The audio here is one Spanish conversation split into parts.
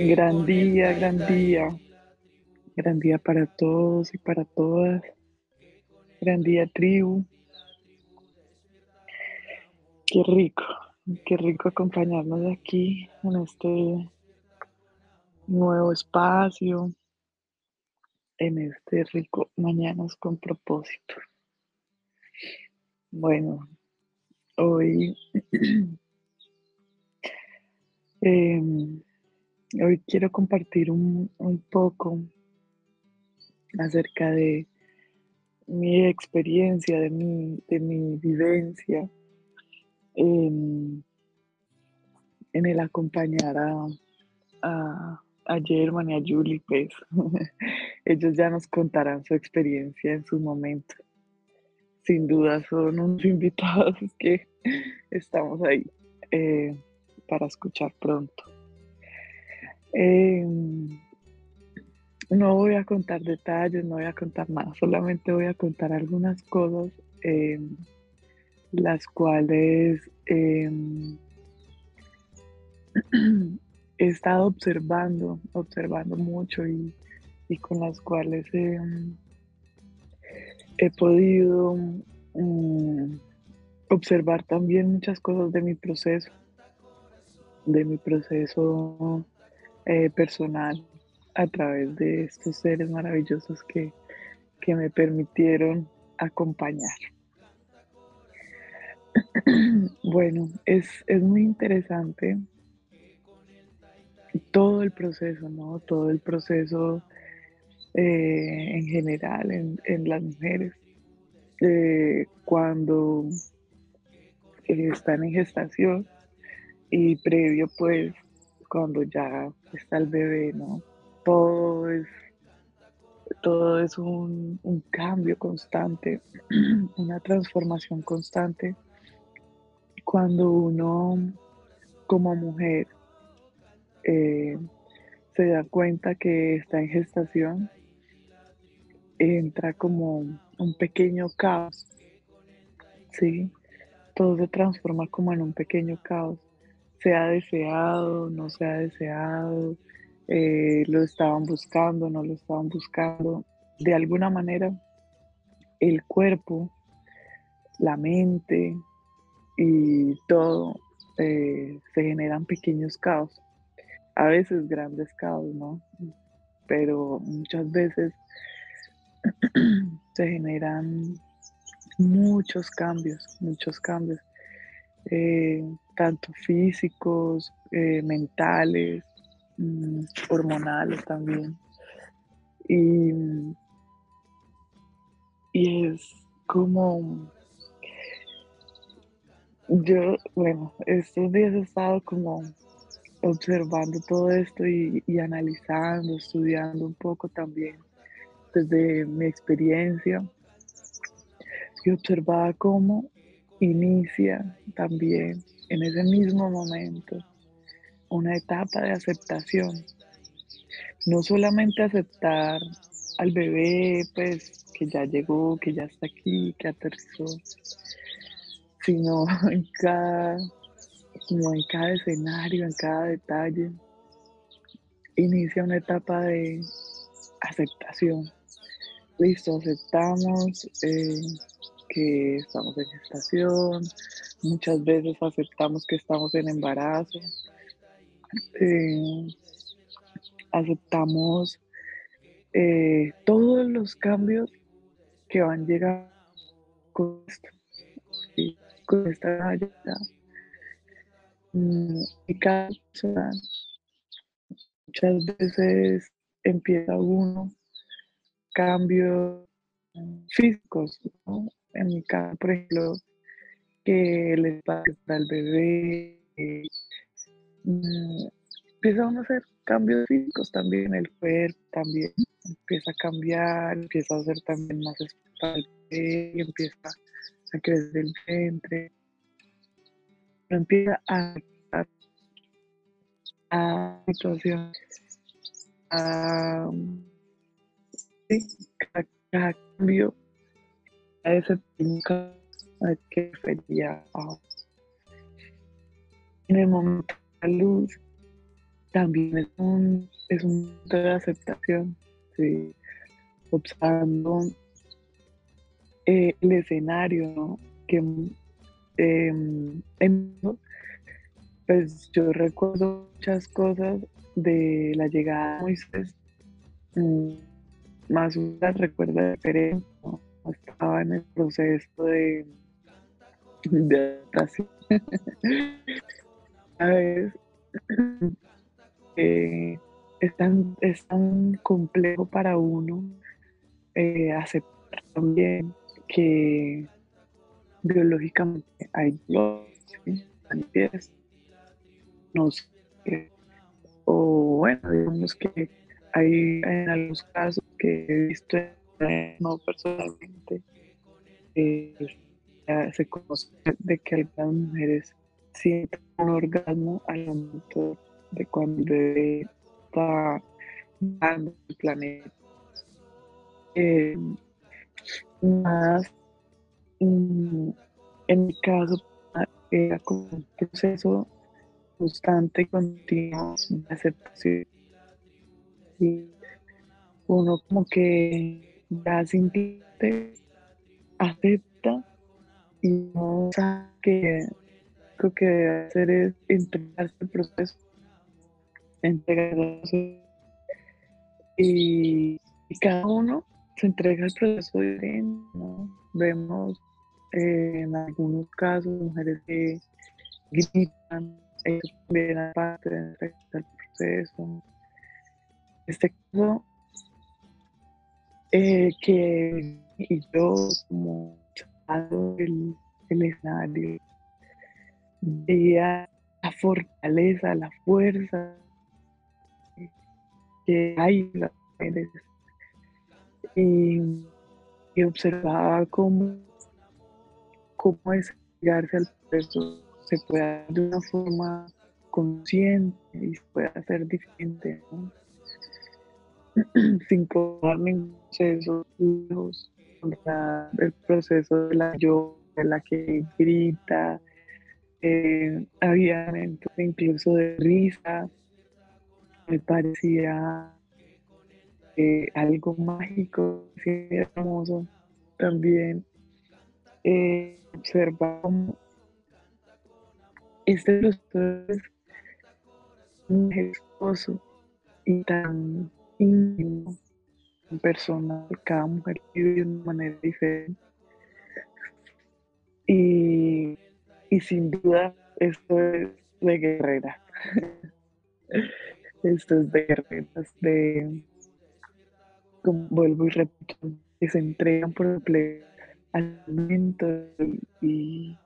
Gran día, gran día. Gran día para todos y para todas. Gran día, tribu. Qué rico, qué rico acompañarnos aquí en este nuevo espacio, en este rico Mañanas con propósito. Bueno, hoy em, Hoy quiero compartir un, poco acerca de mi experiencia, de mi, de mi vivencia en, el acompañar a, a, a German y a Julie, pues ellos ya nos contarán su experiencia en su momento. Sin duda son unos invitados que estamos ahí eh, para escuchar pronto. Em, no voy a contar detalles, no voy a contar nada, solamente voy a contar algunas cosas, em, las cuales em, he estado observando, observando mucho y, con las cuales he podido mm, observar también muchas cosas de mi proceso, de mi proceso eh, personal a través de estos seres maravillosos que, me permitieron acompañar. Bueno, es, muy interesante todo el proceso, ¿no? Todo el proceso eh, en general en, las mujeres. Eh, cuando están en gestación y previo pues cuando ya está el bebé, ¿no? Todo es, todo es un, cambio constante, una transformación constante. Cuando uno como mujer eh, se da cuenta que está en gestación, entra como un pequeño caos, ¿sí? Todo se transforma como en un pequeño caos se ha deseado, no se ha deseado, eh, lo estaban buscando, no lo estaban buscando. De alguna manera, el cuerpo, la mente y todo eh, se generan pequeños caos. A veces grandes caos, ¿no? Pero muchas veces se generan muchos cambios, muchos cambios. Eh, tanto físicos, eh, mentales, mm, hormonales también. Y, es como, yo, bueno, estos días he estado como observando todo esto y, y analizando, estudiando un poco también desde mi experiencia y observaba cómo inicia también en ese mismo momento una etapa de aceptación. No solamente aceptar al bebé, pues, que ya llegó, que ya está aquí, que aterrizó, sino en cada, como en cada escenario, en cada detalle, inicia una etapa de aceptación. Listo, aceptamos eh, que estamos en gestación, muchas veces aceptamos que estamos en embarazo, eh, aceptamos eh, todos los cambios que van llegando con esto, con esta mm, y cada muchas veces empieza uno cambios físicos, ¿no? En mi caso, por ejemplo, que les pasa al bebé, mm, empieza a hacer cambios físicos también, el cuerpo también empieza a cambiar, empieza a hacer también más espacio, empieza a crecer el vientre, empieza a a situación a cada cambio a ese que refería En el momento de la luz, también es un, es un momento de aceptación, ¿sí? observando eh, el escenario, que em, pues yo recuerdo muchas cosas de la llegada de Moisés, mm, más una recuerda diferente, ¿no? Estaba en el proceso de, de. A veces eh, es, tan, es tan complejo para uno eh, aceptar también que biológicamente hay dolor, ¿sí? no sé, o bueno, digamos que hay en algunos casos que he visto, no personalmente, eh, se conoce de que algunas mujeres sienten un orgasmo al momento de cuando está en el planeta. Eh, más mm, en mi caso era como un proceso constante y continuo de aceptación. Y uno como que ya simplemente acepta y no sabe que lo que debe hacer es entregarse el proceso, entregarse y, y cada uno se entrega el proceso diferente, ¿no? Vemos eh, en algunos casos mujeres que gritan, ellos también aparte de entregar el proceso. Este caso, eh, que y yo como el, el escenario veía la fortaleza, la fuerza que hay en las mujeres y, observaba cómo, cómo llegarse al proceso se puede hacer de una forma consciente y se puede hacer diferente, sin probar ningún proceso lejos el proceso de la yo, de la que grita, eh, había momentos incluso de risa, me parecía eh, algo mágico, hermoso también eh, este proceso es majestuoso y tan personal, cada mujer vive de una manera diferente. Y, y sin duda esto es de guerrera. esto es de guerreras, de vuelvo y repito, que se entregan por el al momento y,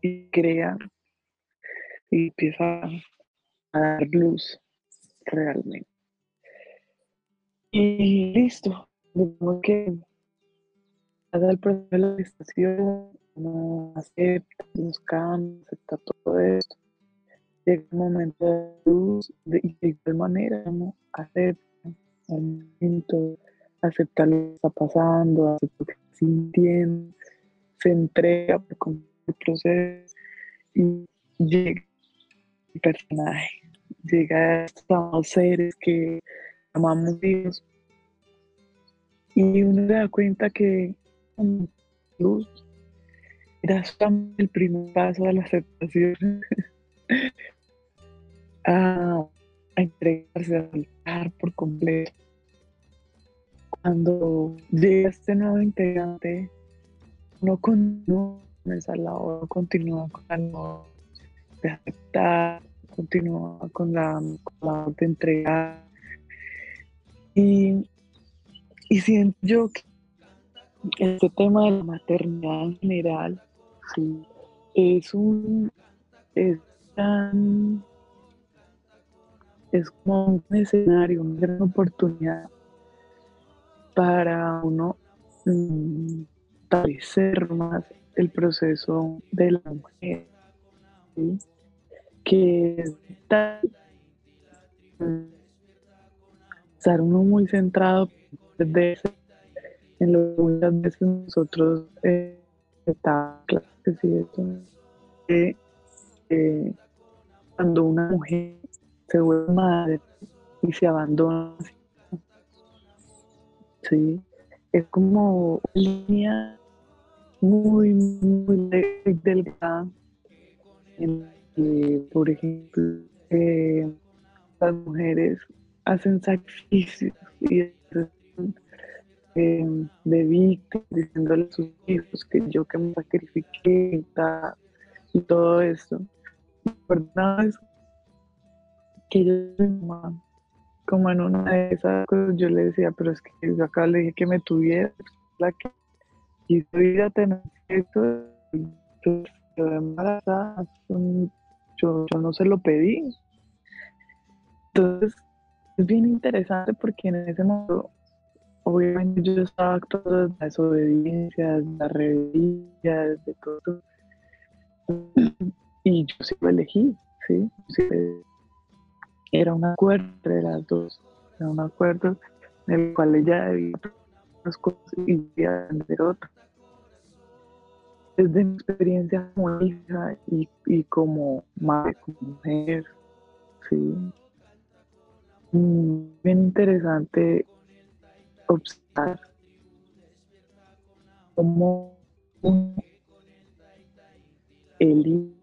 y crean y empiezan a dar luz realmente. Y listo, digamos que haga el proceso de la gestación, acepta los acepta todo esto. Llega un momento de luz de, de igual manera no acepta momento, aceptar lo que está pasando, aceptar lo que está sintiendo, se entrega por el proceso y llega el personaje, llega a estos seres que amamos Dios y uno se da cuenta que luz era el primer paso de la aceptación. A, a entregarse, a soltar por completo. Cuando llega este nuevo integrante, no continúa con esa labor, continúa con la labor de aceptar, continúa con la, de entregar. Y, y siento yo que este tema de la maternidad en general es un es tan es como un escenario, una gran oportunidad para uno mm, más el proceso de la mujer, que está estar uno muy centrado en lo que muchas veces nosotros eh, que eh, cuando una mujer se vuelve madre y se abandona. Sí, es como una línea muy, muy delgada en que, por ejemplo, eh, las mujeres hacen sacrificios y eh, de víctimas, diciéndole a sus hijos que yo que me sacrifiqué y, todo. Por nada es que yo como en una de esas cosas yo le decía, pero es que yo acá le dije que me tuviera, la que quiso ir a tener esto, yo, embarazada, yo, yo no se lo pedí. Entonces, es bien interesante porque en ese momento, obviamente yo estaba actuando de la desobediencia, de la rebeldía, de todo. Y yo sí lo elegí, ¿sí? era un acuerdo entre las dos, era un acuerdo en el cual ella debía unas cosas y debía aprender otras. Desde mi experiencia como hija y, y como madre, como mujer, sí, bien interesante observar cómo el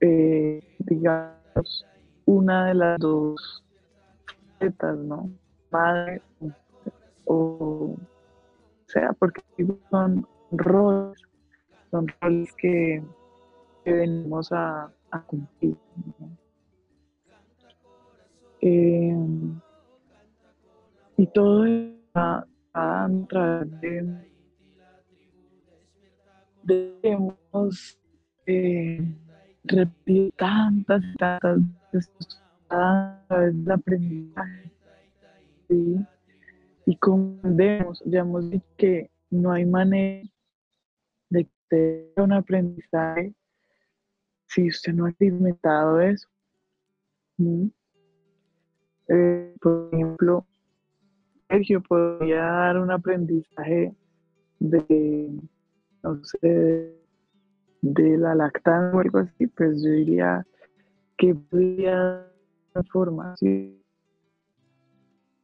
eh, digamos una de las dos facetas, ¿no? Madre o, sea, porque son roles, son roles que, venimos a, cumplir. Eh, y todo está a través de, debemos eh, repetir tantas y tantas veces a través del aprendizaje. Y como vemos, ya hemos dicho que no hay manera de tener un aprendizaje si usted no ha experimentado eso. Eh, por ejemplo, Sergio podría dar un aprendizaje de, no sé, de la lactancia o algo así, pues yo diría que podría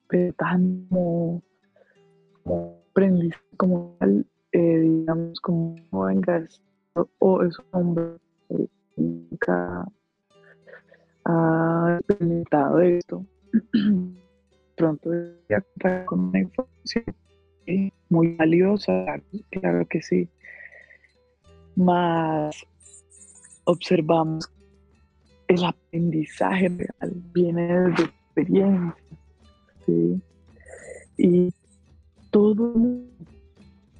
pero tan como, aprendizaje como tal, eh, digamos, como venga, o es un hombre que nunca ha experimentado esto pronto voy a contar con una información muy valiosa, claro que sí. Más observamos el aprendizaje real, viene de experiencia, ¿sí? Y todo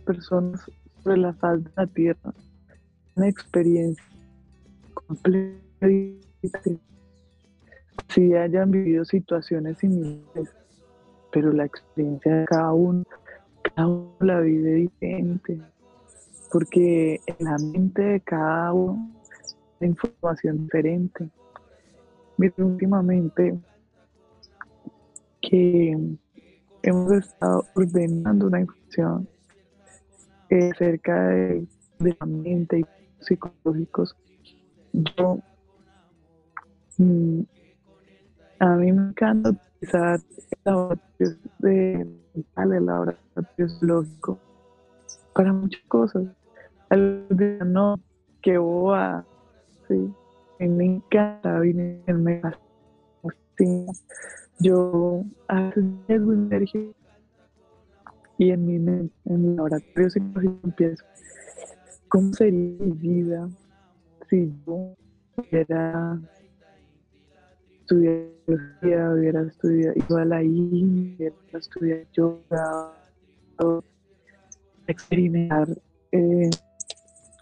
personas sobre la faz de la tierra, una experiencia completa si hayan vivido situaciones similares, pero la experiencia de cada uno, cada uno la vive diferente, porque en la mente de cada uno hay información diferente. Mira, últimamente que hemos estado ordenando una información acerca de, de la mente y psicológicos, yo mm, a mí me encanta utilizar laboratorios de el laboratorio lógico para muchas cosas. Al no, que sí. A mí me encanta me fascina. Yo energía y en mi en mi laboratorio psicológico empiezo. ¿Cómo sería mi vida si yo hubiera estudiar hubiera estudiado igual ahí, hubiera estudiado yoga, experimentar eh,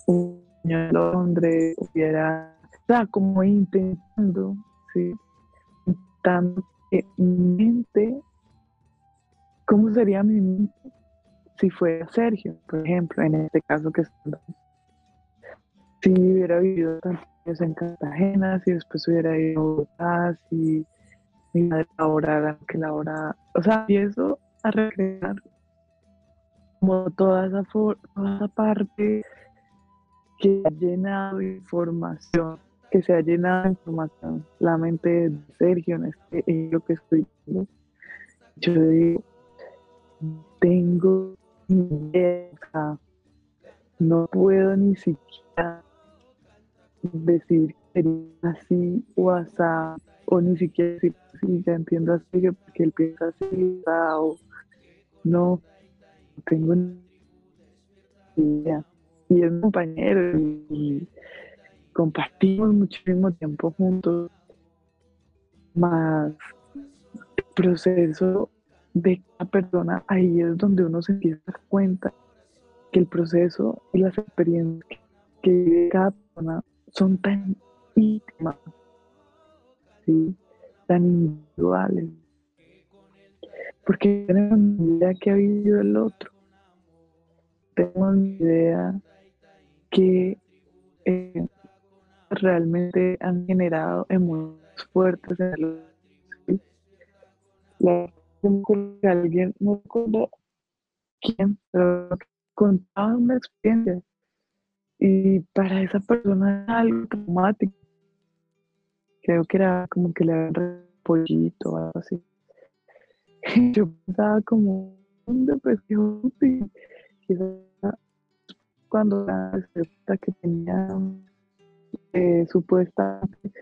un año en Londres, hubiera, o como intentando, ¿sí? Intentando que mi mente, ¿cómo sería mi mente si fuera Sergio, por ejemplo, en este caso que estamos? Si hubiera vivido tanto en Cartagena, si después hubiera ido a Bogotá, si mi madre laborara, que labora, o sea, empiezo a recrear como toda esa, toda esa parte que ha llenado de información que se ha llenado de información la mente de Sergio en, este, en lo que estoy viendo, yo digo, tengo idea, no puedo ni siquiera decir que así o así, o ni siquiera decir así, ya entiendo así porque él piensa así, o no, tengo ni idea. Y es un compañero y compartimos muchísimo tiempo juntos, más el proceso de cada persona, ahí es donde uno se empieza a dar cuenta que el proceso y las experiencias que vive cada persona son tan íntimas, tan individuales, porque tenemos ni idea que ha vivido el otro, tenemos ni idea que eh, realmente han generado emociones fuertes en el ¿sí? La que alguien, no recuerdo quién, pero contaba una experiencia y para esa persona era algo traumático. Creo que era como que le habían pollito o algo así. Y yo pensaba como un depresión y quizás cuando la que tenía eh, supuestamente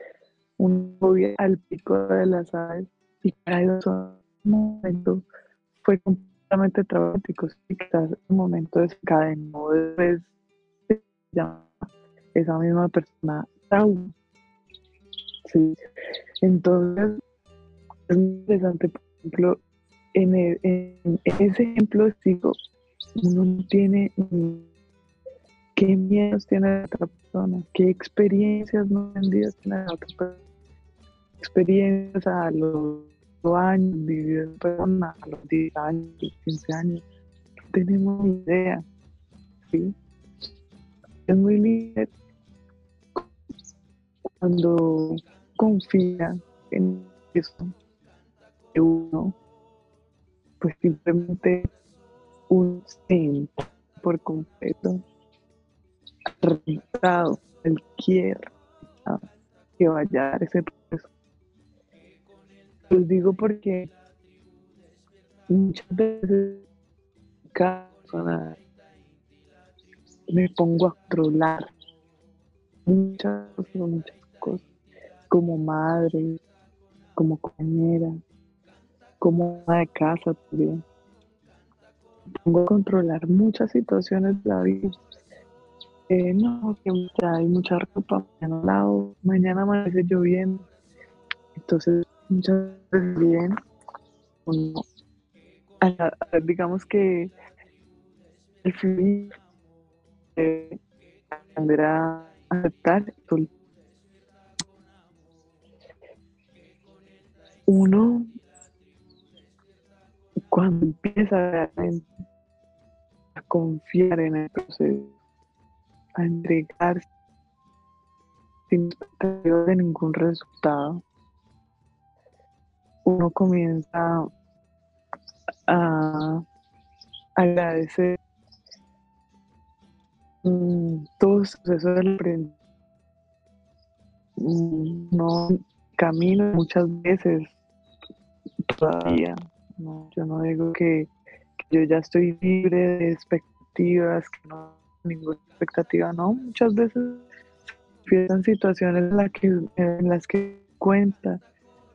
un fobia al pico de las aves y para eso momento fue completamente traumático. quizás un momento desencadenó después de esa misma persona trauma. Sí. Entonces, es interesante, por ejemplo, en, en ese ejemplo digo, uno no tiene qué miedos tiene la otra persona, qué experiencias no vendidas tiene la otra persona, experiencias a los años vividas persona, a los 10 años, 15 años, no tenemos ni idea, ¿sí? Es muy lindo cuando confía en eso de uno, pues simplemente un siente por completo resultado, él quiere que vaya a ese proceso. Los digo porque muchas veces cada persona me pongo a controlar muchas muchas cosas, como madre, como compañera, como de casa también. Me pongo a controlar muchas situaciones de la vida eh, no, que hay mucha ropa, mañana lado, mañana amanece lloviendo. Entonces, muchas veces bien, digamos que el fluir, eh, aprender a aceptar, uno cuando empieza realmente a confiar en el proceso, a entregarse sin expectativa de ningún resultado, uno comienza a agradecer mm, todo proceso del. Mm, no camino muchas veces todavía. yo no digo que, que yo ya estoy libre de expectativas, que no ninguna expectativa, ¿no? Muchas veces empiezan situaciones en, la que, en las que cuenta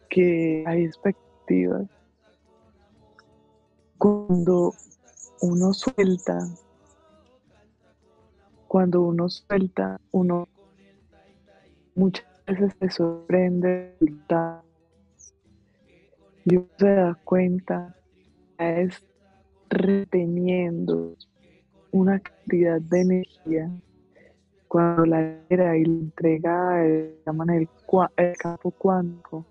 que hay expectativas. Cuando uno suelta, cuando uno suelta, uno muchas veces se sorprende y uno se da cuenta, es reteniendo una cantidad de energía cuando la era y la entrega llaman el, campo cuántico.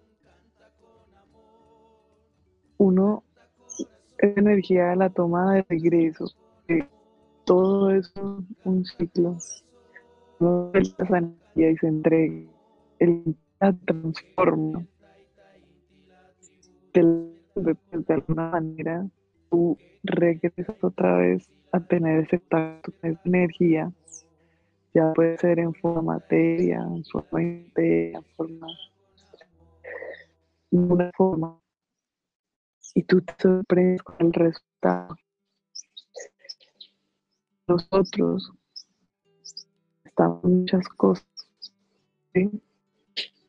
Uno, energía de la toma de regreso, todo es un, ciclo. Uno esa energía y se entrega, el la transforma. De, alguna manera, tú regresas otra vez a tener ese tacto, esa energía ya puede ser en forma materia, en forma materia, en forma una forma y tú te sorprendes con el resultado. Nosotros estamos muchas cosas,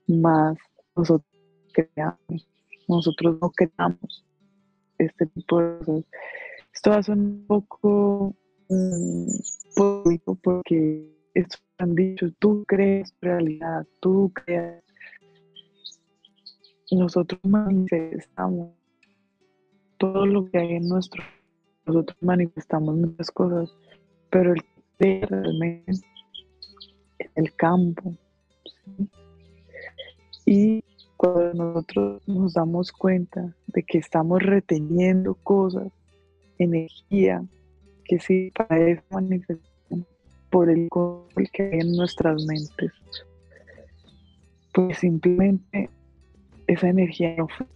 más nosotros creamos, nosotros no creamos este tipo de cosas. Esto ser un poco um, porque esto han dicho, tú crees realidad, tú creas. Nosotros manifestamos todo lo que hay en nuestro. Nosotros manifestamos muchas cosas, pero el realmente en el campo. Y cuando nosotros nos damos cuenta de que estamos reteniendo cosas, energía, que sí para manifestación, por el control que hay en nuestras mentes, pues simplemente esa energía no fue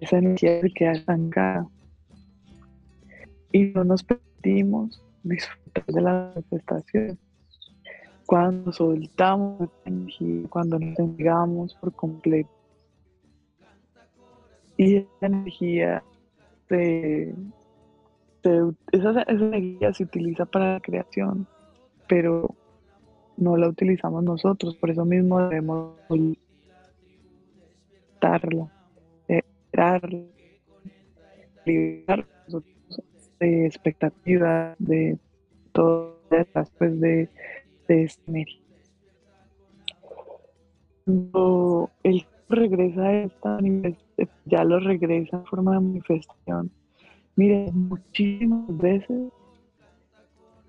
esa energía se queda estancada y no nos permitimos disfrutar de la manifestación. Cuando soltamos esa energía, cuando nos entregamos por completo. Y esa energía se, esa, energía se utiliza para la creación, pero no la utilizamos nosotros, por eso mismo debemos soltarla liberar, de expectativa de todas estas pues de, de energía. Cuando él regresa a esta ya lo regresa en forma de manifestación. Mire, muchísimas veces,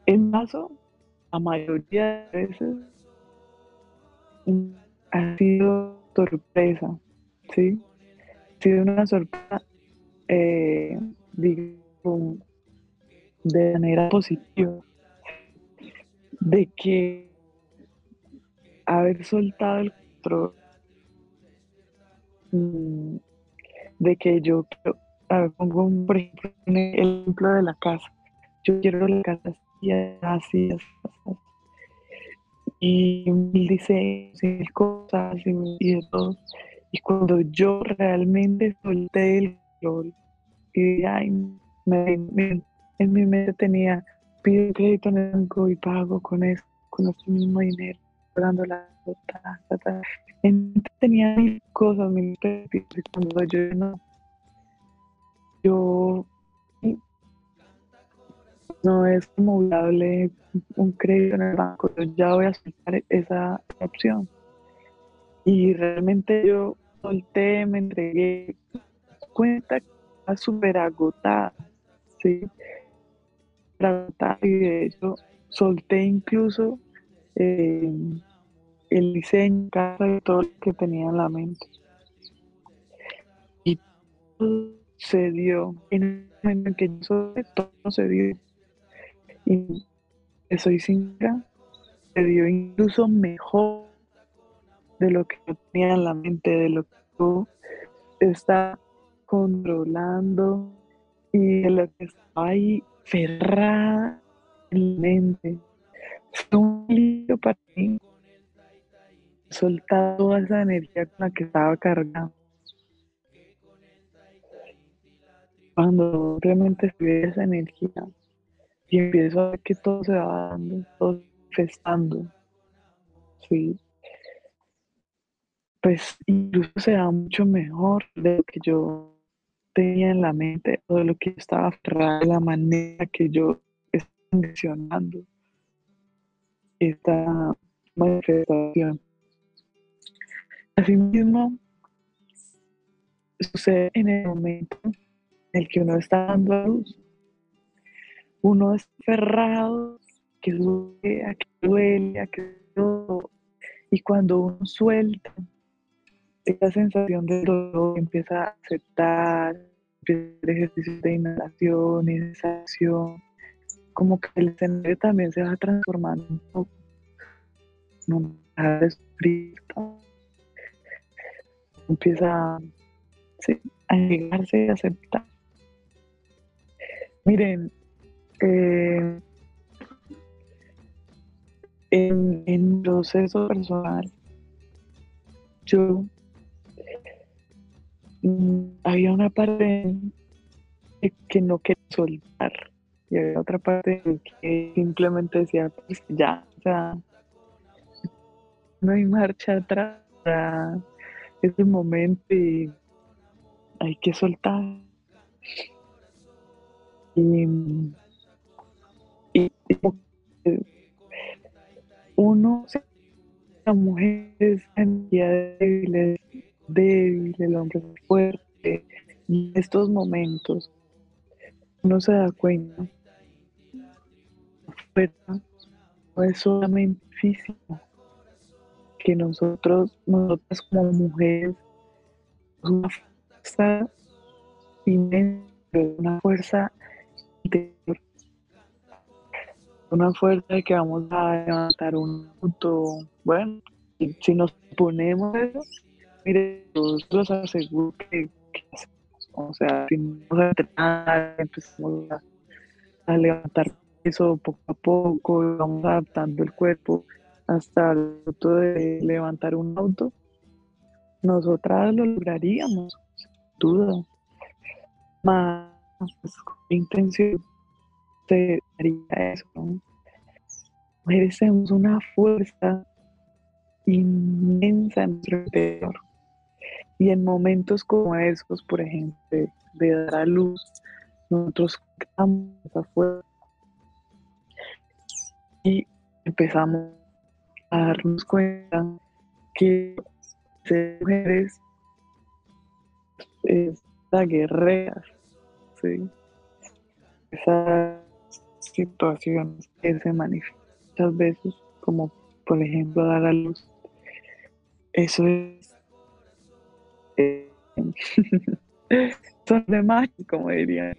en caso, la mayoría de veces, ha sido sorpresa, ¿sí? sido una sorpresa, eh, digo, de manera positiva, de que haber soltado el control, mm, de que yo quiero, pongo un, por ejemplo, el ejemplo de la casa, yo quiero la casa así, así, así, y dice mil cosas y de todo. Y cuando yo realmente solté el control y ay, en mi mente tenía, pido crédito en el banco y pago con eso, con ese mismo dinero, dando la ta, tenía mil cosas, mil cuando yo no, yo no es acumulable un crédito en el banco, yo ya voy a soltar esa opción y realmente yo solté, me entregué, cuenta súper agotada, ¿sí? Agotada y de hecho solté incluso eh, el diseño, casa y todo lo que tenía en la mente. Y todo se dio en el momento en que yo solté, todo se dio. Y soy sincera, se dio incluso mejor de lo que yo tenía en la mente, de lo que tú estás controlando y de lo que estaba ahí cerrada en la mente. Fue un lío para mí soltar toda esa energía con la que estaba cargando. Cuando realmente se esa energía y empiezo a ver que todo se va dando, todo festando, ¿sí? pues incluso se da mucho mejor de lo que yo tenía en la mente o de lo que estaba aferrada de la manera que yo estaba mencionando esta manifestación. Asimismo, sucede en el momento en el que uno está dando a luz. Uno es aferrado, que duele, que duele, que todo. Y cuando uno suelta, esa sensación de dolor empieza a aceptar, empieza el ejercicio de inhalación y exhalación, como que el escenario también se va transformando un poco. No deja de sufrir, empieza a llegarse y aceptar. Miren, eh, En, en proceso personal, yo había una parte que no quería soltar y había otra parte que simplemente decía, pues ya, o sea, no hay marcha atrás, es el momento y hay que soltar. Y, y, uno, la mujer es débil, débil, el hombre fuerte. En estos momentos uno se da cuenta no es solamente físico, que nosotros, nosotras como mujeres, una fuerza inmensa, una fuerza interior, una fuerza de que vamos a levantar un punto, bueno, si nos ponemos eso, mire, los aseguro que, o sea, vamos a entrenar, empezamos a, levantar eso poco a poco, vamos adaptando el cuerpo hasta el punto de levantar un auto, nosotras lo lograríamos, sin duda. Más con intención se haría eso. ¿no? Merecemos una fuerza inmensa en nuestro interior. Y en momentos como esos, por ejemplo, de, dar a luz, nosotros fuerza y empezamos a darnos cuenta que ser mujeres es la guerrera, ¿sí? Esas situaciones que se manifiestan muchas veces, como por ejemplo dar a luz, eso es son de macho, como dirían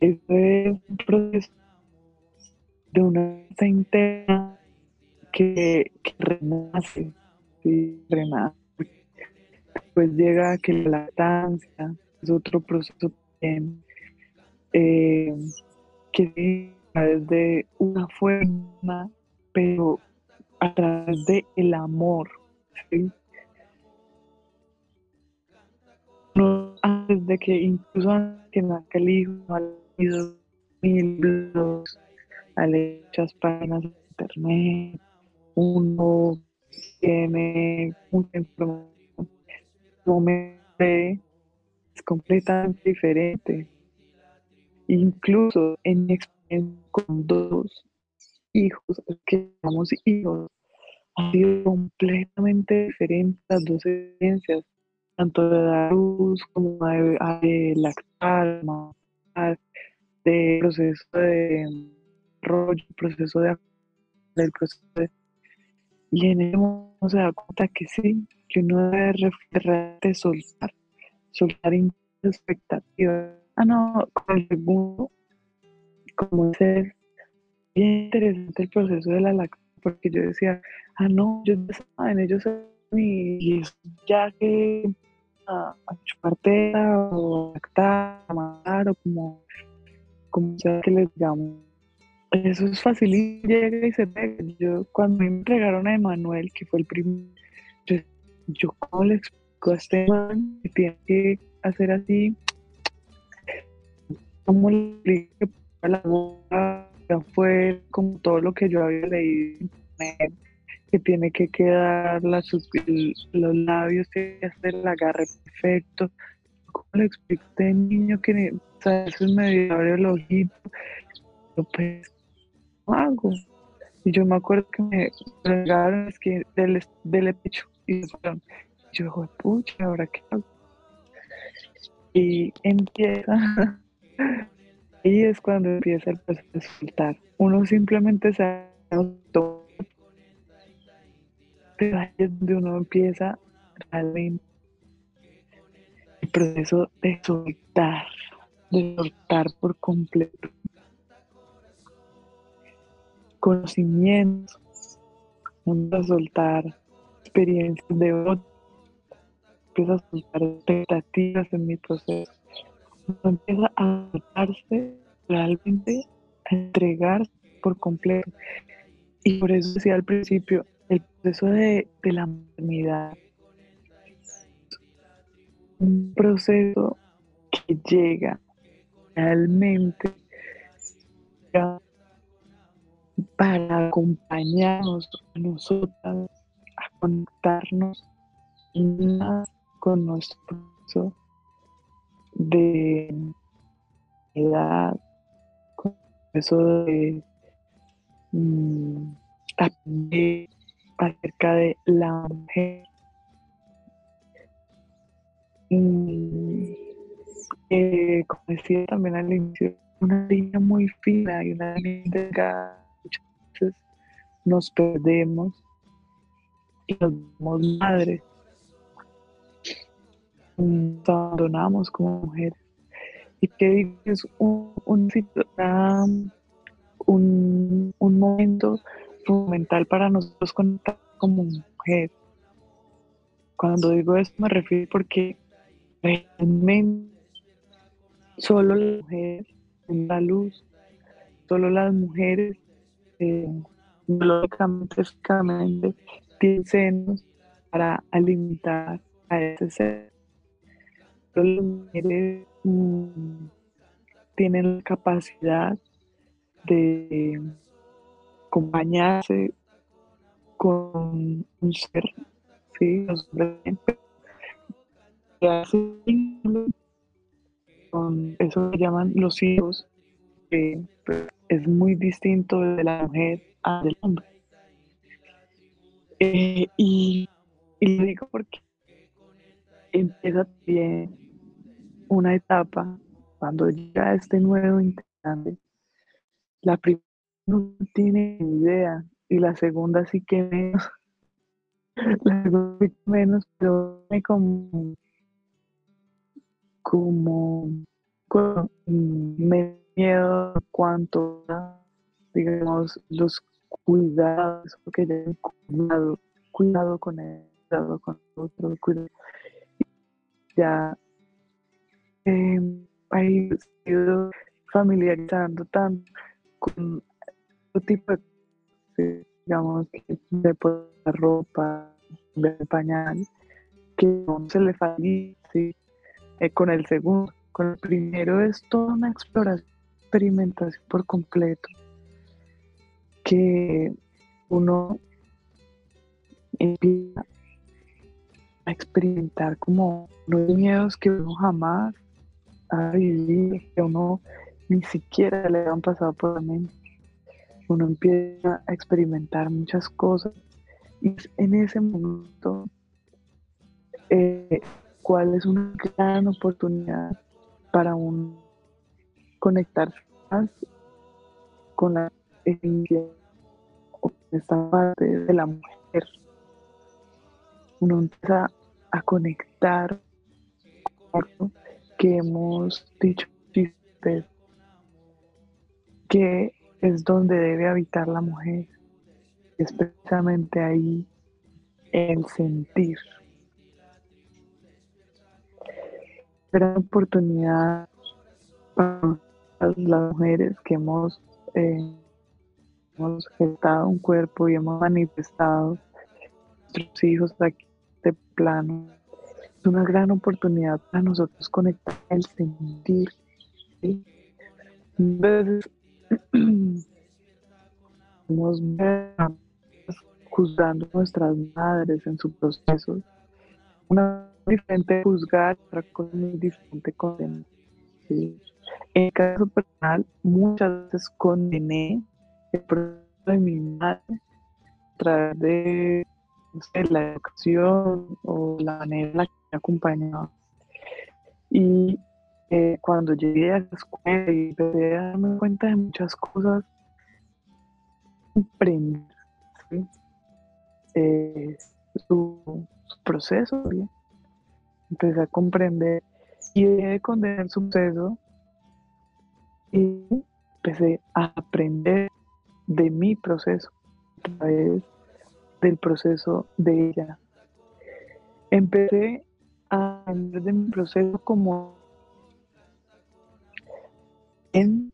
Eso es un proceso de una fuerza interna que, renace, sí, renace. Pues llega a que la lactancia es otro proceso también eh, que a través de una forma, pero a través de el amor. Antes de que incluso antes que nazca el hijo, ha habido mil blogs, muchas páginas de internet, uno tiene mucha información, es completamente diferente. Incluso en mi experiencia con dos hijos, que llamamos hijos, ha sido completamente diferente las dos experiencias, tanto de dar luz como de, lactar, de proceso de rollo, proceso de del proceso de, y en ese momento se da cuenta que sí, que uno debe realmente soltar, soltar expectativas. Ah, no, con el segundo, como ese bien interesante el proceso de la lactancia, porque yo decía, ah, no, ellos saben, ellos saben, y, ya que a, a chupar o lactar, a matar, o como, como sea que les digamos eso es fácil, llega y se pega. Yo, cuando me entregaron a Emanuel, que fue el primero, yo, yo ¿cómo le explico a este man que tiene que hacer así? ¿Cómo le explico la boca fue como todo lo que yo había leído que tiene que quedar la, los labios, tiene que hacer el agarre perfecto. ¿Cómo le explico a este niño que o sea, eso es medio abre el ojito? Pues hago? Y yo me acuerdo que me regaron es que del, del pecho y. Yo digo, pucha, ¿ahora qué hago? Y empieza, y es cuando empieza el proceso de soltar. Uno simplemente se pero donde uno empieza realmente el proceso de soltar, de soltar por completo conocimientos, empiezo a soltar experiencias de otros, empiezo a soltar expectativas en mi proceso, empieza a soltarse realmente, a entregar por completo. Y por eso decía al principio, el proceso de, de la maternidad, un proceso que llega realmente para acompañarnos a nosotras a conectarnos con nuestro proceso de edad, con eso de mm, aprender acerca de la mujer. Eh, como decía también al inicio, una línea muy fina y una línea delgada. Muchas veces nos perdemos y nos damos madres. Nos abandonamos como mujeres. Y que es un, un, un, un momento fundamental para nosotros conectar como mujer. Cuando digo eso me refiero porque realmente solo las mujeres en la luz, solo las mujeres eh, biológicamente, físicamente, tienen senos para alimentar a ese ser. Solo las mujeres mm, tienen la capacidad de acompañarse con un ser, ¿sí? con eso que llaman los hijos, que pues, es muy distinto de la mujer al del hombre. Eh, y, y, lo digo porque empieza también una etapa cuando llega este nuevo integrante. La primera no tiene idea y la segunda sí que menos. La segunda menos, pero me como como con miedo cuanto digamos, los cuidados, porque ya cuidado, cuidado con él, cuidado con otro, cuidado. Ya eh, he ido familiarizando tanto con tipo de, digamos, de la ropa, de pañal, que no se le facilita, eh, con el segundo. Con el primero es toda una exploración, experimentación por completo, que uno empieza a experimentar como los miedos que uno jamás ha vivido, que uno ni siquiera le han pasado por la mente. Uno empieza a experimentar muchas cosas y en ese momento eh, cuál es una gran oportunidad para un conectarse más con la esencia o esta parte de la mujer. Uno empieza a conectar con que hemos dicho que es donde debe habitar la mujer, es precisamente ahí el sentir. gran oportunidad para las mujeres que hemos, eh, hemos gestado un cuerpo y hemos manifestado nuestros hijos aquí de plano. Es una gran oportunidad para nosotros conectar el sentir. juzgando nuestras madres en su proceso. Una diferente juzgar, otra cosa muy diferente condenar. En el caso personal, muchas veces condené el proceso de mi madre a través de la educación o la manera en la que me acompañaba. Y eh, cuando llegué a la escuela y empecé a darme cuenta de muchas cosas, comprendí eh, su, proceso, ¿bien? empecé a comprender y dejé de condenar su proceso y empecé a aprender de mi proceso a través del proceso de ella. Empecé a aprender de mi proceso como en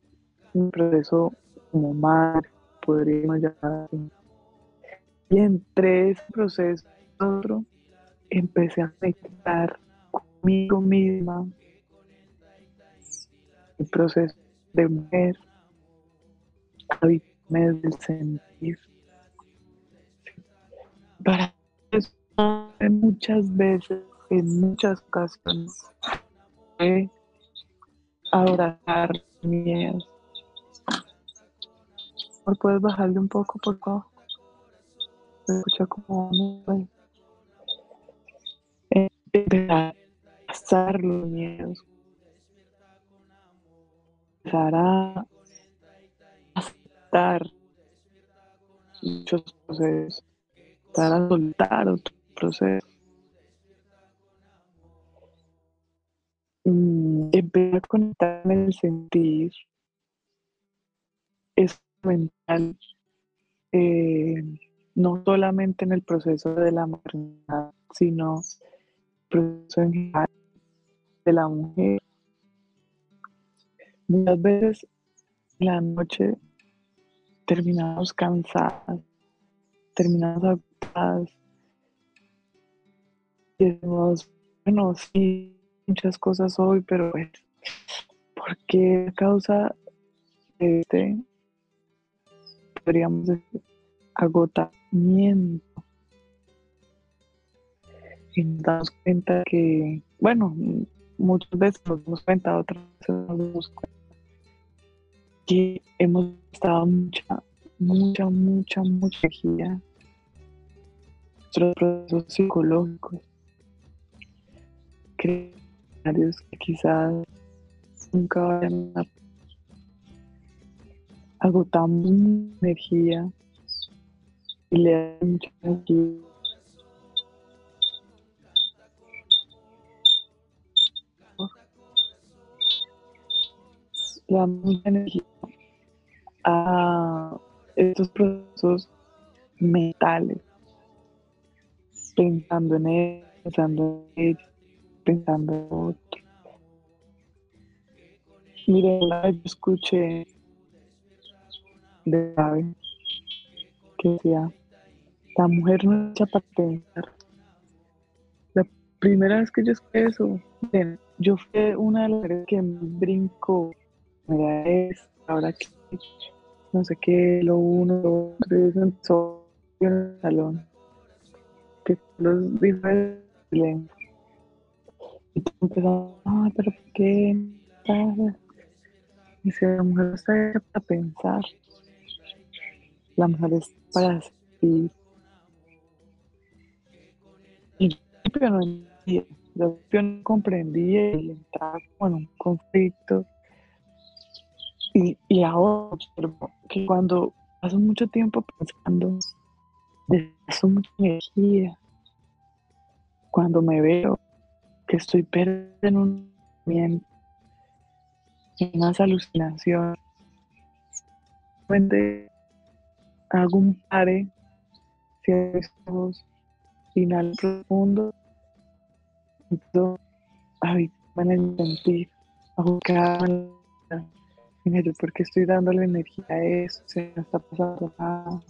mi proceso como madre, podríamos llamar. Y entre ese proceso otro, empecé a meditar conmigo misma el proceso de mujer, habitarme del sentir. Para eso, muchas veces, en muchas ocasiones, abrazar miedos. ¿Puedes bajarle un poco, por favor? Se escucha como un a pasar los miedos. Empezar a aceptar muchos procesos. Empezar a soltar otros procesos. Mm, empezar a conectarme en el sentir es mental, eh, no solamente en el proceso de la maternidad, sino el proceso en general de la mujer. Muchas veces en la noche terminamos cansadas, terminamos agotadas y decimos, bueno, sí, muchas cosas hoy, pero pues, ¿por qué causa este, podríamos decir, agotamiento? Y nos damos cuenta que, bueno, muchas veces nos damos cuenta, otras veces nos damos cuenta que hemos estado mucha, mucha, mucha, mucha energía nuestros procesos psicológicos. Que quizás nunca vayan a agotamos energía y le dan mucha energía. A estos procesos mentales, pensando en él, pensando en él, pensando en otro. Mire, yo escuché de ave que decía, la mujer no es hecha para pensar. La primera vez que yo escuché eso, yo fui una de las mujeres que brincó, mira es, ahora que no sé qué, lo uno, lo otro, y empezó en el salón, que los diferentes y tú ah, pero ¿por qué? Y si la mujer está hecha para pensar, la mujer es para sentir. Y yo no entendía, yo no comprendía y entraba en un conflicto. Y, y ahora que cuando paso mucho tiempo pensando, desgasto mucha energía. Cuando me veo que estoy perdiendo en un movimiento, en unas alucinaciones. Hago un pare, cierro los ojos, inhalo profundo, a en el sentir, a buscar en porque estoy dándole energía a eso, se me está pasando nada.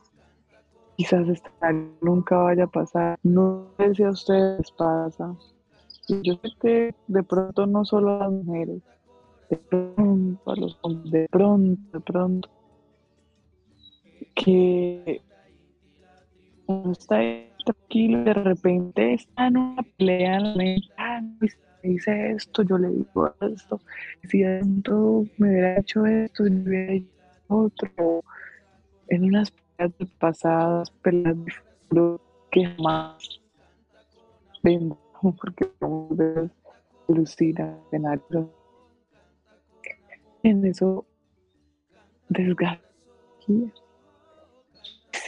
Quizás esta nunca vaya a pasar. No sé si a ustedes pasa, yo sé que de pronto no solo a las mujeres, de pronto a los hombres, de pronto, de pronto, que uno está tranquilo y de repente está en una pelea en la mente, ah, dice esto, yo le digo esto, si de pronto me hubiera hecho esto, me hubiera hecho otro, en unas peleas pasadas, peleas de que jamás ven porque somos de lucida escenario. En eso desgasta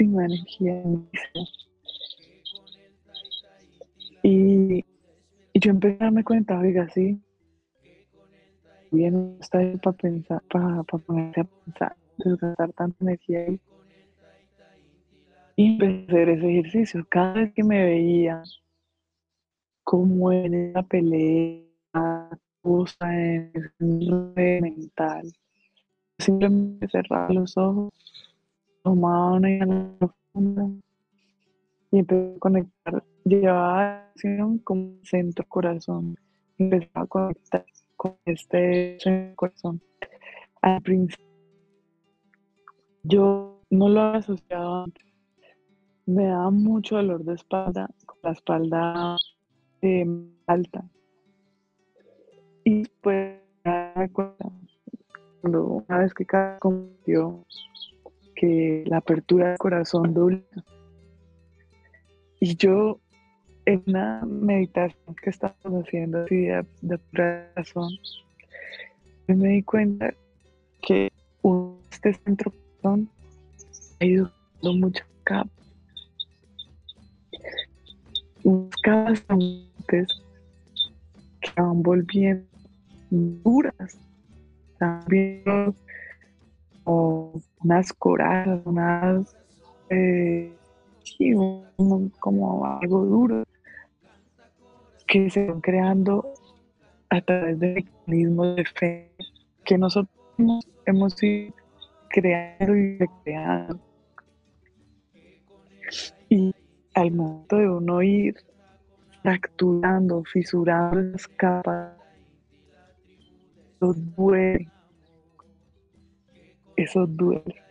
sin energía y, y yo empecé a darme cuenta, oiga, sí, bien está para pensar, para, para ponerse a pensar, desgastar tanta energía ahí. Y empecé a hacer ese ejercicio. Cada vez que me veía como en esa pelea, cosa en ese mental. Simplemente cerrar los ojos tomaba una y empecé a conectar, llevaba acción como centro corazón, empezaba a conectar con este centro corazón. Al principio, yo no lo había asociado antes. Me daba mucho dolor de espalda, con la espalda eh, alta. Y pues cuando una vez que cada convirtió que la apertura del corazón doble. Y yo, en una meditación que estábamos haciendo así de, de corazón, me di cuenta que este centro corazón ha ido dando muchas capas. Unas capas antes que van volviendo duras, también unas corazas, unas, eh, sí, como algo duro, que se van creando a través de mecanismos de fe que nosotros hemos ido creando y recreando. Y al momento de uno ir fracturando, fisurando las capas, duele eso duele.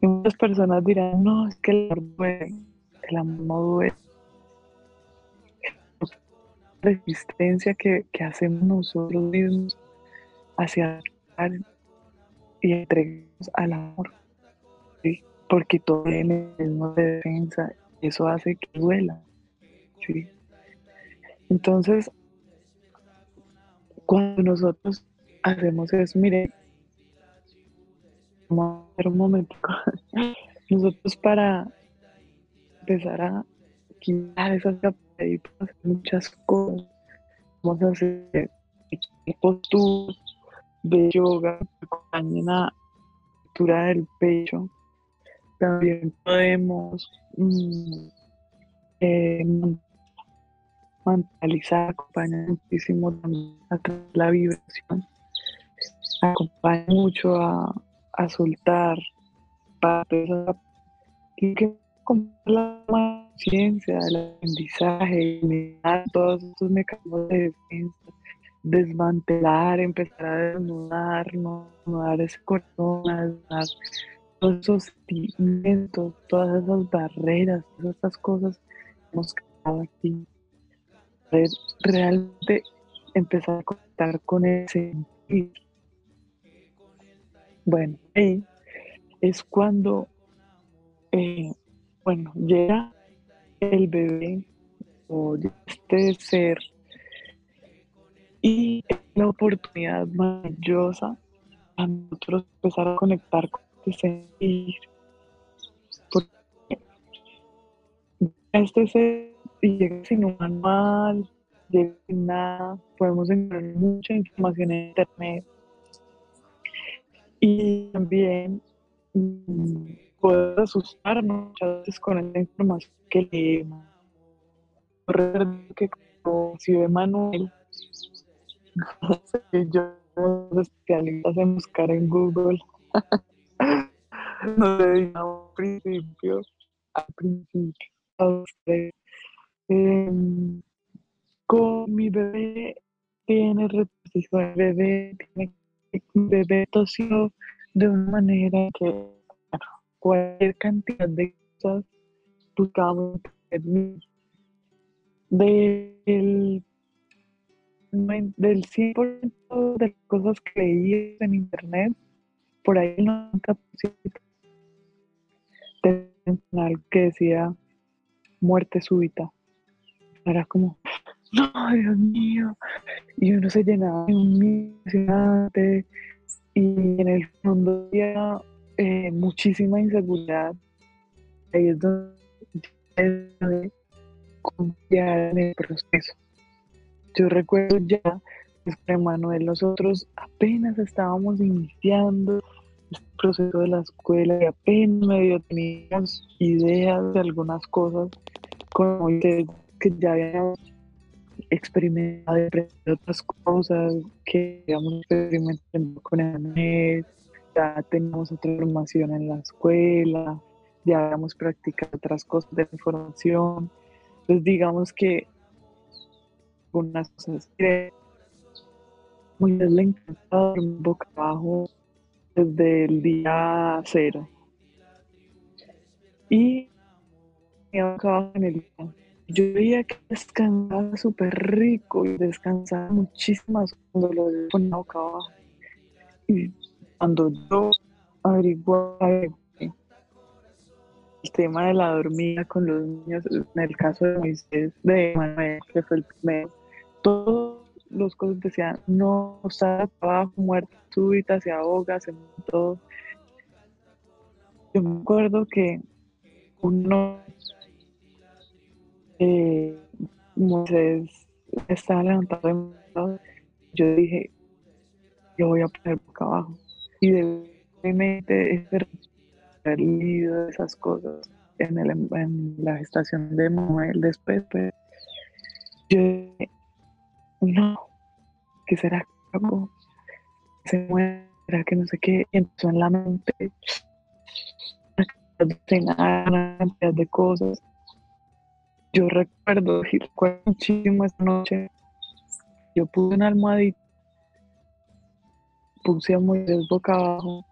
Y muchas personas dirán, no, es que el amor duele, el amor no duele. La resistencia que, hacemos nosotros mismos hacia y entregamos al amor, porque todo viene mismo de defensa, y eso hace que duela. ¿sí? Entonces, cuando nosotros hacemos eso, mire, un momento. Nosotros para empezar a quitar esas capas hacer muchas cosas. Vamos a hacer posturas de yoga que acompañen a la altura del pecho. También podemos mm, eh, mentalizar, acompaña muchísimo a la vibración. Acompaña mucho a, a soltar que con la conciencia del aprendizaje, eliminar todos estos mecanismos de defensa, desmantelar, empezar a desnudar, desnudar ese corazón, desnudar todos esos sentimientos, todas esas barreras, todas estas cosas que hemos creado aquí. Realmente empezar a conectar con ese sentir bueno, ahí es cuando, eh, bueno, llega el bebé o este ser y es la oportunidad maravillosa a nosotros empezar a conectar con este sentir. Porque este ser llega sin un manual, llega sin nada, podemos encontrar mucha información en internet y también mm, puede asustarnos muchas veces con esa información que leemos. Recuerdo que cuando de Manuel, yo especialista en buscar en Google, no le digo al principio, al principio, a usted, em, con mi bebé tiene reposición, el bebé tiene bebé tosió de una manera que cualquier cantidad de cosas buscamos del, del 100% de las cosas que leí en internet, por ahí el 90% de que decía muerte súbita. Era como, no, Dios mío. Y uno se llenaba de un impresionante y en el fondo había eh, muchísima inseguridad. Ahí es donde confiar en el proceso. Yo recuerdo ya, después Manuel, nosotros apenas estábamos iniciando este proceso de la escuela y apenas medio teníamos ideas de algunas cosas, como que ya habíamos experimentado otras cosas que digamos experimentando con el ya teníamos otra formación en la escuela, ya habíamos practicado otras cosas de información. Entonces digamos que unas cosas que muy le encanta dormir boca abajo desde el día cero. Y me abajo en el día. Yo veía que descansaba súper rico y descansaba muchísimas cuando lo ponía boca abajo. Y cuando yo averiguaba el tema de la dormida con los niños, en el caso de Moisés, de Manuel, que fue el primero, todos los cosas decían, no, está abajo, muerta súbita, se ahoga, se todo. Yo me acuerdo que uno, eh, Moisés estaba levantado yo dije, yo voy a poner boca abajo. Y de repente es haber leído esas cosas en, la gestación de Manuel después, pues, yo no, que será se muera, que no sé qué, y empezó en la mente de cosas. Yo recuerdo, y recuerdo muchísimo esa noche, yo puse una almohadita, puse a Moisés boca abajo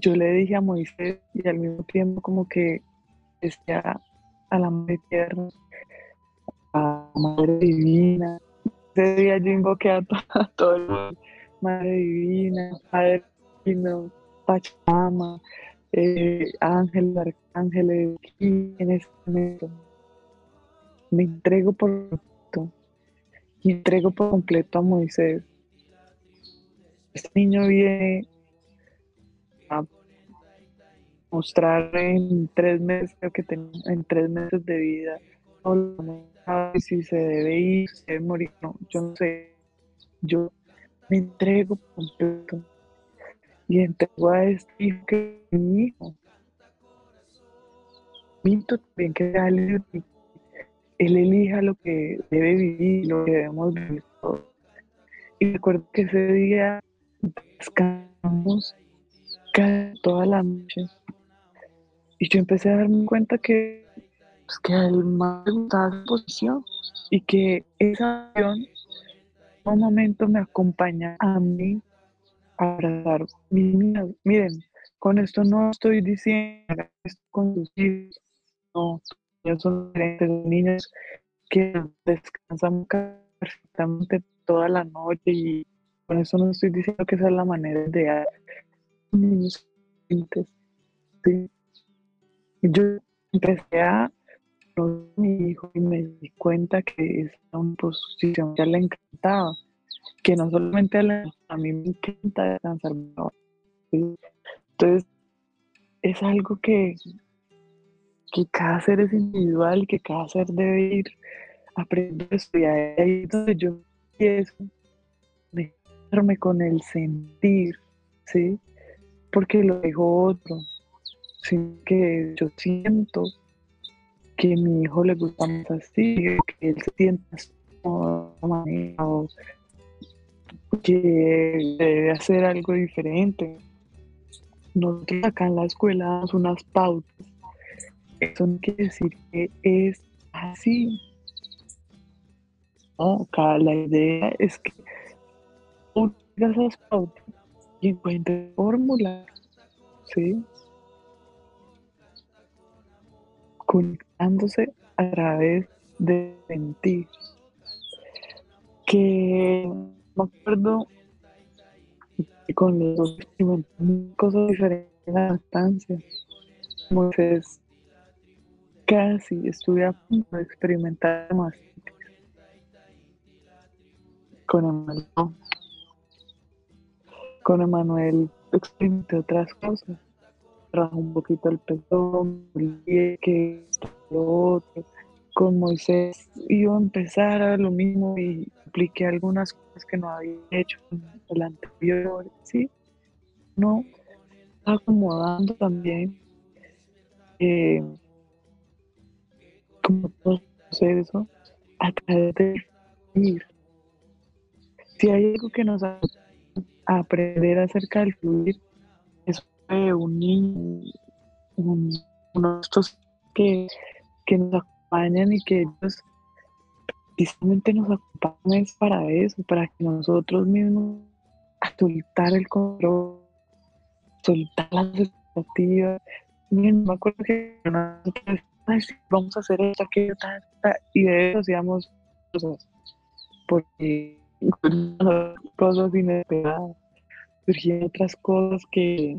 yo le dije a Moisés y al mismo tiempo como que decía a la Madre Tierra, a Madre Divina. Ese día yo invoqué a, todo, el mundo. Madre Divina, Padre Divino, Pachamama, eh, Ángel, Arcángeles, en este momento me entrego por completo. Y entrego por completo a Moisés. Este niño viene mostrar en tres meses, que en tres meses de vida, si se debe ir, si debe morir, no, yo no sé, yo me entrego completo y entrego a este hijo que es mi hijo. Minto también que él, él elija lo que debe vivir, lo que debemos vivir todos. Y recuerdo que ese día descansamos toda la noche y yo empecé a darme cuenta que, pues, que al más le esa posición y que esa acción un momento me acompaña a mí abrazar Miren, con esto no estoy diciendo esto con no, ellos son diferentes niños que descansan perfectamente toda la noche y con eso no estoy diciendo que esa es la manera de niños. Yo empecé a mi hijo y me di cuenta que esa una posición ya le encantaba, que no solamente a, mí me encanta descansar. Entonces, es algo que, que cada ser es individual, que cada ser debe ir aprendiendo a estudiar. Ahí donde yo empiezo a meterme con el sentir, ¿sí? Porque lo dijo otro sino que yo siento que mi hijo le gusta más así, que él se sienta de manera, que debe hacer algo diferente. Nosotros acá en la escuela damos unas pautas. Eso no quiere decir que es así. No, la idea es que tú esas pautas y encuentres fórmulas, ¿sí? conectándose a través de sentir. Que me acuerdo que con los dos cosas diferentes en la. Moisés casi estuve a punto de experimentar más con Emanuel. Con Emanuel experimenté otras cosas un poquito el pezón, que lo otro. Con Moisés iba a empezar a lo mismo y apliqué algunas cosas que no había hecho en el anterior, ¿sí? No, acomodando también eh, como todo eso a través de ir. Si hay algo que nos aprender acerca del fluir es un niño, uno de estos que, que nos acompañan y que ellos precisamente nos acompañan para eso, para que nosotros mismos soltar el control, soltar las expectativas. Me acuerdo que nosotros, vamos a hacer esto, aquello, y de eso hacíamos cosas, porque cosas inesperadas, surgían otras cosas que,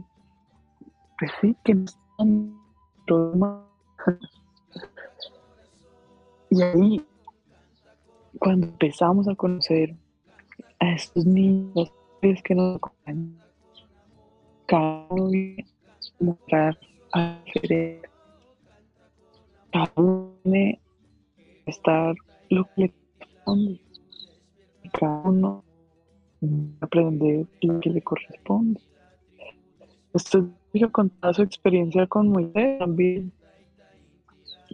pues sí, que no están y ahí, cuando empezamos a conocer a estos niños que nos acompañan, cada uno mostrar a cada estar lo que le corresponde, cada uno aprender lo que le corresponde. Esto yo contaba su experiencia con Moisés también,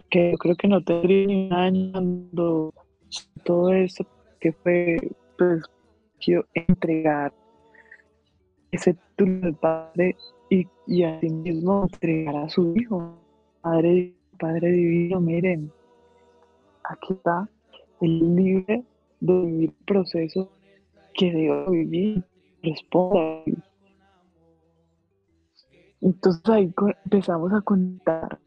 que yo creo que no tendría ni un año cuando todo eso que fue, pues, quiero entregar ese título del Padre y, y así mismo entregar a su Hijo. Padre, Padre Divino, miren, aquí está el libre de vivir proceso que debo vivir, responda. Entonces ahí empezamos a contar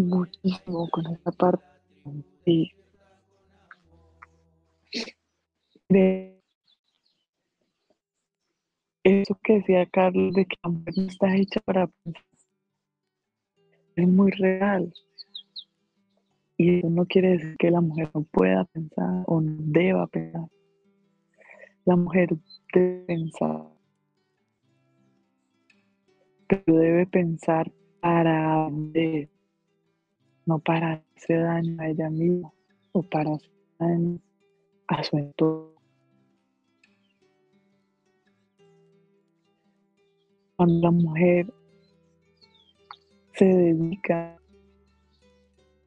muchísimo con esa parte. De eso que decía Carlos de que la mujer no está hecha para pensar. Es muy real. Y eso no quiere decir que la mujer no pueda pensar o no deba pensar. La mujer debe pensar. Pero debe pensar para no para hacer daño a ella misma o para hacer daño a su entorno. Cuando la mujer se dedica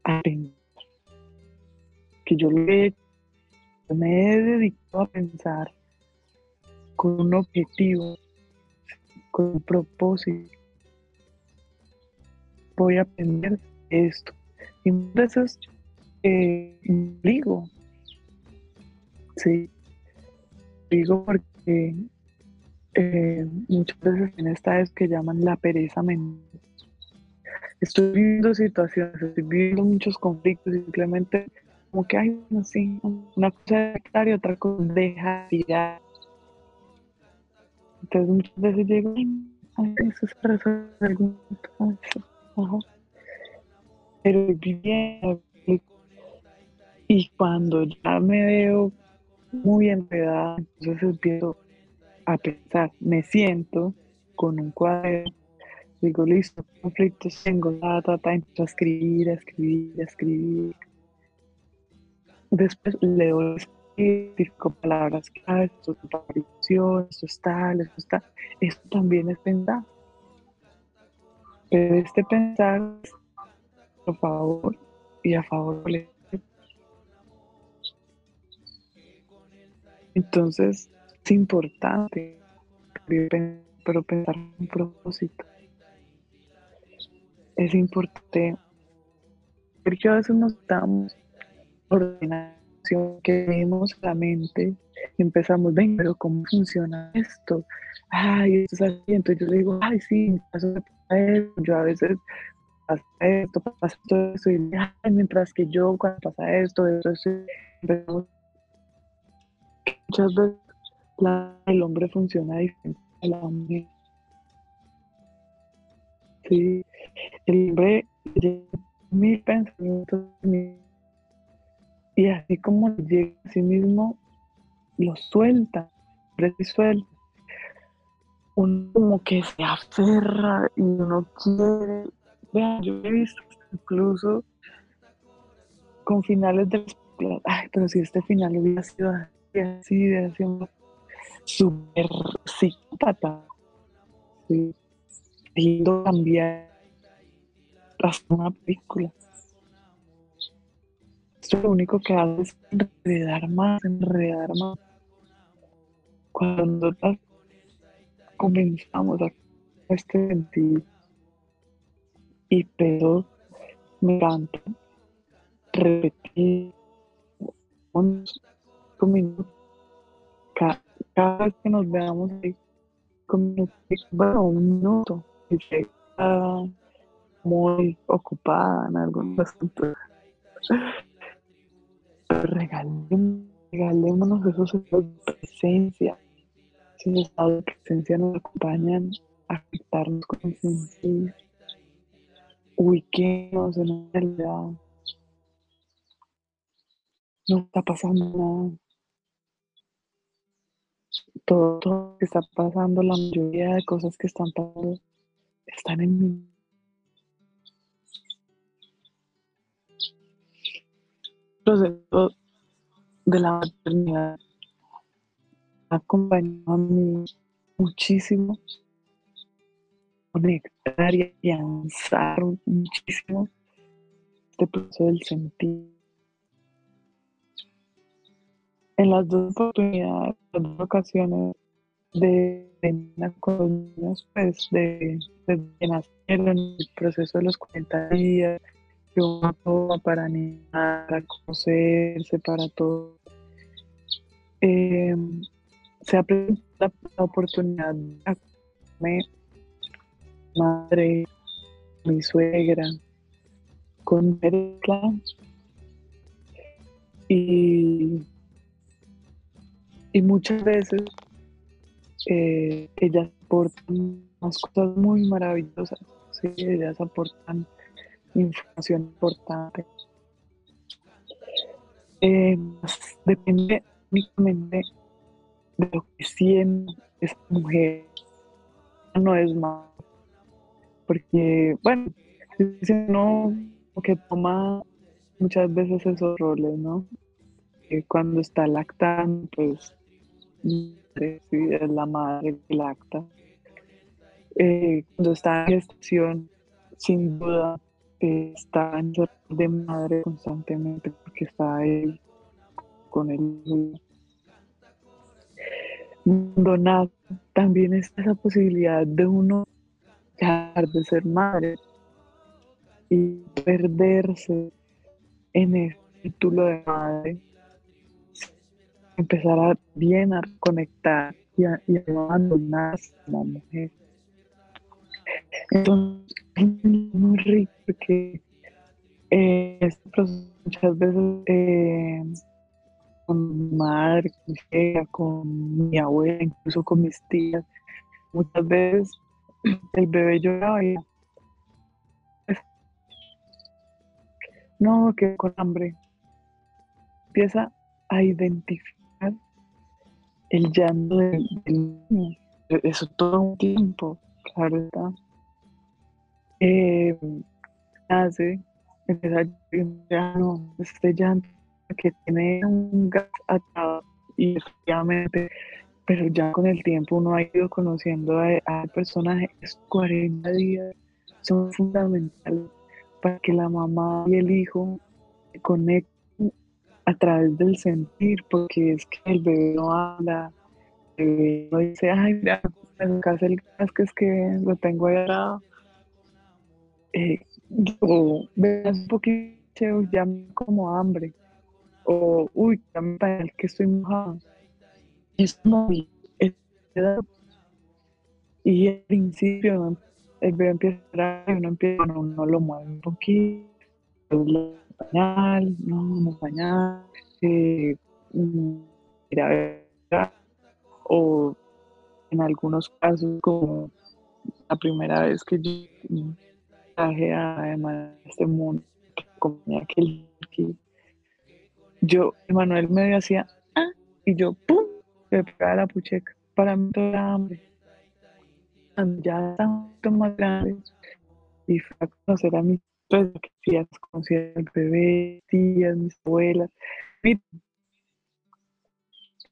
a pensar, que yo le me he dedicado a pensar con un objetivo con un propósito. Voy a aprender esto. Y muchas veces eh, digo, sí, digo porque eh, muchas veces en esta es que llaman la pereza mental. Estoy viviendo situaciones, estoy viviendo muchos conflictos simplemente como que hay así, una cosa es y otra cosa deja tirar entonces muchas veces llego, ay, eso es para hacer algún Ajá. Pero bien. Y cuando ya me veo muy enredada, entonces empiezo a pensar, me siento con un cuaderno, digo, listo, conflictos tengo, ta, ta, ta, empiezo a escribir, a escribir, a escribir. Después leo con palabras claves, esto es esto es tal, esto está. Esto también es pensar. Pero este pensar a favor y a favor de Entonces es importante, pero pensar un propósito. Es importante, porque a veces nos estamos ordenando que vemos la mente y empezamos, ven, pero ¿cómo funciona esto? Ay, esto es así. Entonces yo digo, ay, sí, esto. Yo a veces esto, pasa todo esto, y mientras que yo, cuando pasa esto, esto, esto, empezamos. Muchas veces el hombre funciona diferente a la mujer. El hombre mil pensamientos, y así como llega a sí mismo, lo suelta, y suelta. Uno como que se aferra y uno quiere. Vean, yo he visto incluso con finales de ay, pero si este final hubiera sido así, así, así, súper psicópata, sí, cambiar hasta una película. Lo único que hace es enredar más, enredar más. cuando comenzamos a este sentir y pero me encanta repetir unos minutos. Cada, vez que nos veamos ahí bueno un minuto y está muy ocupada en algunos asuntos regalemos, regalémonos esos estados de presencia. Esos estados de presencia nos acompañan a quitarnos con sentir. Ubiquemos en la realidad. No está pasando nada. Todo, todo lo que está pasando, la mayoría de cosas que están pasando, están en mí proceso de la maternidad ha acompañado a mí muchísimo conectar y avanzar muchísimo este proceso del sentir. En las dos oportunidades, las dos ocasiones de venir con niños, pues de, de que nacieron, el proceso de los 40 días, que uno para animar, para conocerse, para todo. Eh, se ha presentado la oportunidad de madre, mi suegra, con Erika y, y muchas veces eh, ellas aportan unas cosas muy maravillosas, ¿sí? ellas aportan información importante. Eh, depende únicamente de lo que siente esa mujer. No es más. Porque, bueno, si uno que toma muchas veces esos roles, ¿no? cuando está lactando, pues es la madre que lacta. Eh, cuando está en gestación, sin duda está en de madre constantemente porque está ahí con el donar también está esa posibilidad de uno de ser madre y perderse en el título de madre empezar a bien a conectar y a, y a abandonarse como mujer. Entonces, es muy rico porque eh, este muchas veces eh, con mi madre, con mi, con mi abuela, incluso con mis tías, muchas veces el bebé lloraba y no, que con hambre. Empieza a identificar el llanto del, niño. Eso todo un tiempo, claro está eh, hace, empieza ya no, este llanto que tiene un gas atado y efectivamente, pero ya con el tiempo uno ha ido conociendo al personaje, esos 40 días son fundamentales para que la mamá y el hijo se conecten a través del sentir, porque es que el bebé no habla, el bebé no dice, ay, mira, me casa el gas es que lo tengo ahí al lado eh, yo veas un poquito, ya como hambre, o uy, ya me parece que estoy mojado. Es muy, y al principio el bebé empieza a y uno empieza, no, uno lo mueve un poquito, pañal, no, no pañal, eh, mira, o en algunos casos como la primera vez que yo traje a este mundo que comía aquel yo, Emanuel me hacía, ah, y yo, pum, me pegaba la pucheca. Para mí todo era hambre. Ya está mucho más grande. Y fue a conocer a mis pues, tías, conocí al bebé, tías, mis abuelas.